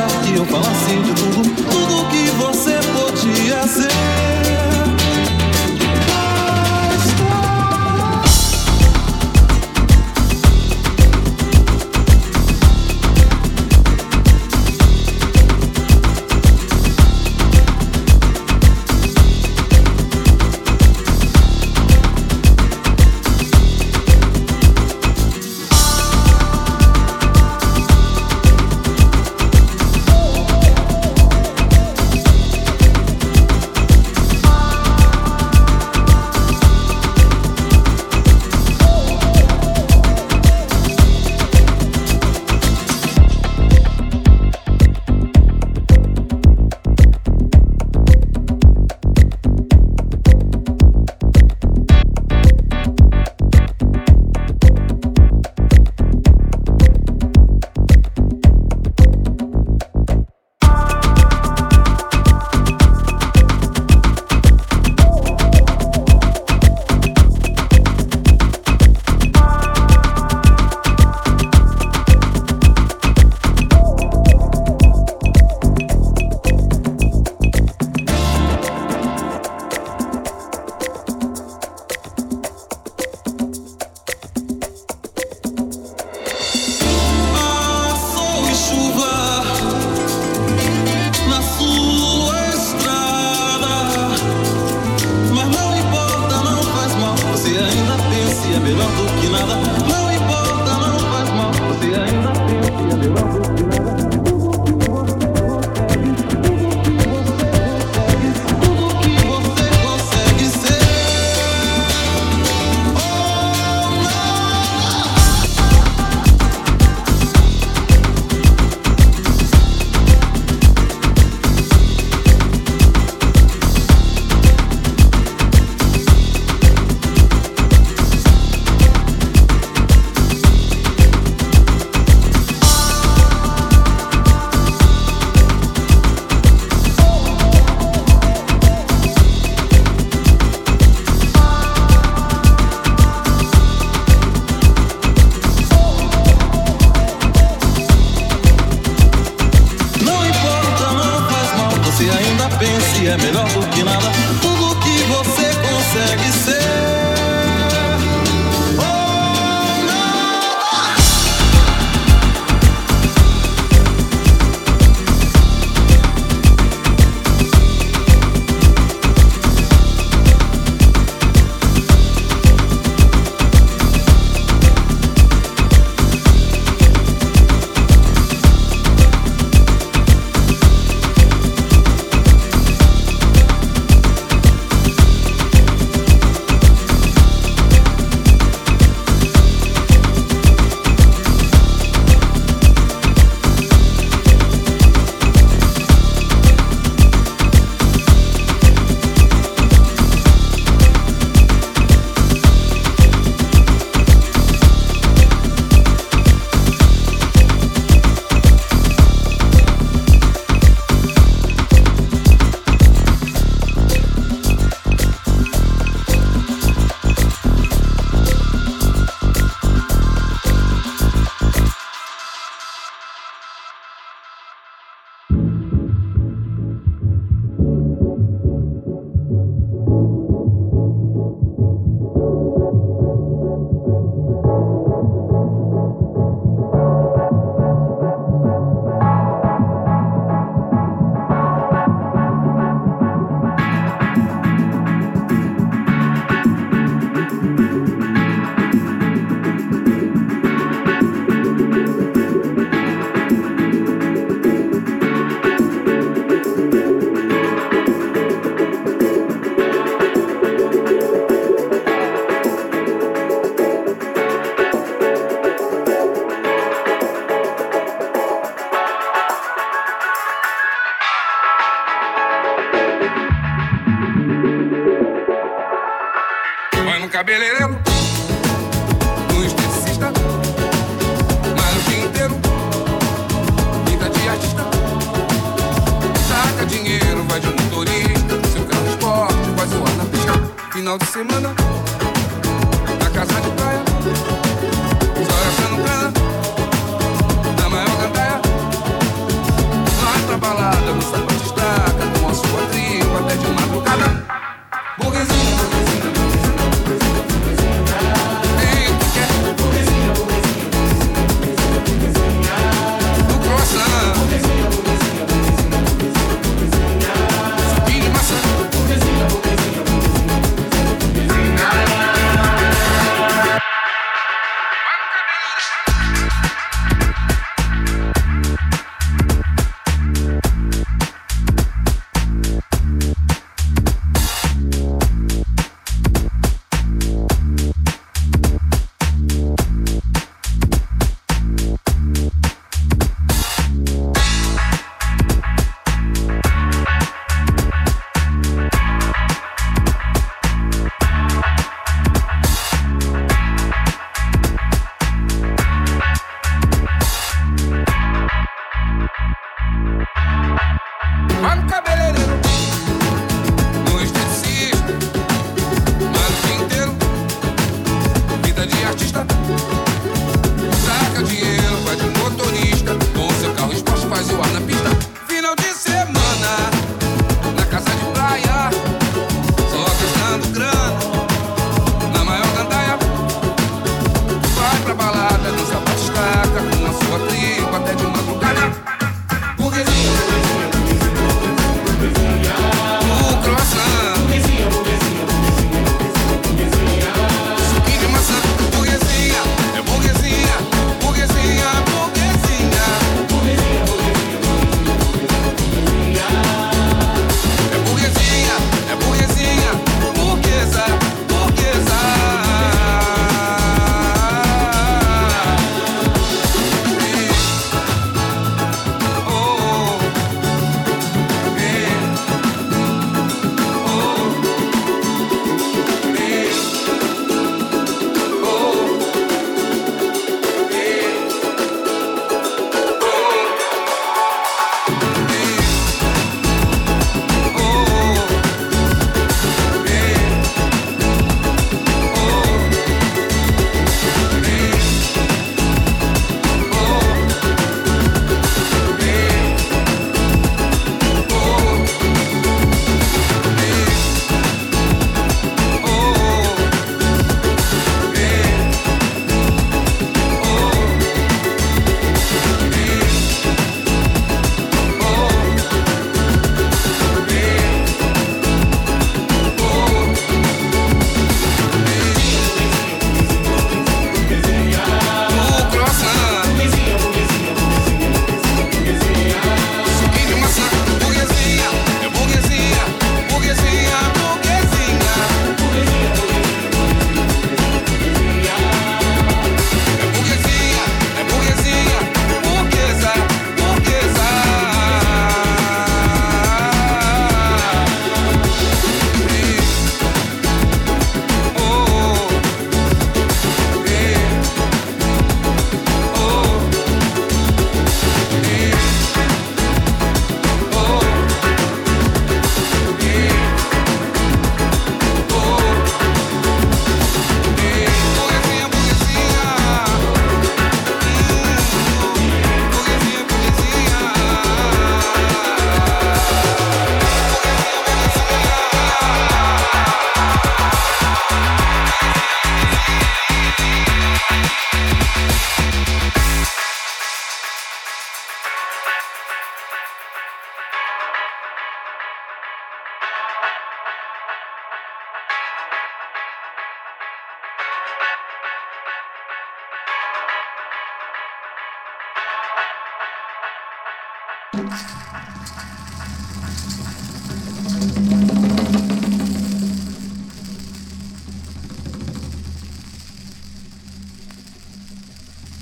deixar que eu falasse de tudo, tudo que você podia ser.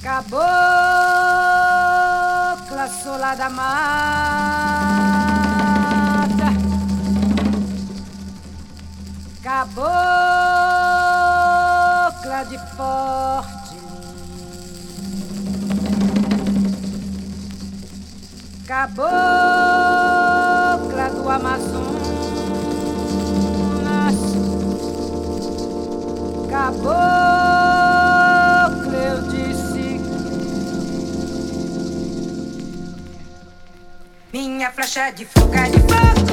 Cabocla solada mata. Cabocla cabocla do Amazonas, cabocla eu disse. Minha flecha é de fogo é de fogo.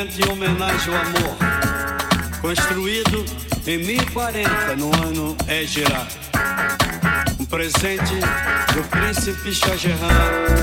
Monumento em homenagem ao amor, construído em 1040 no ano Égira. Um presente do príncipe Shah Jahan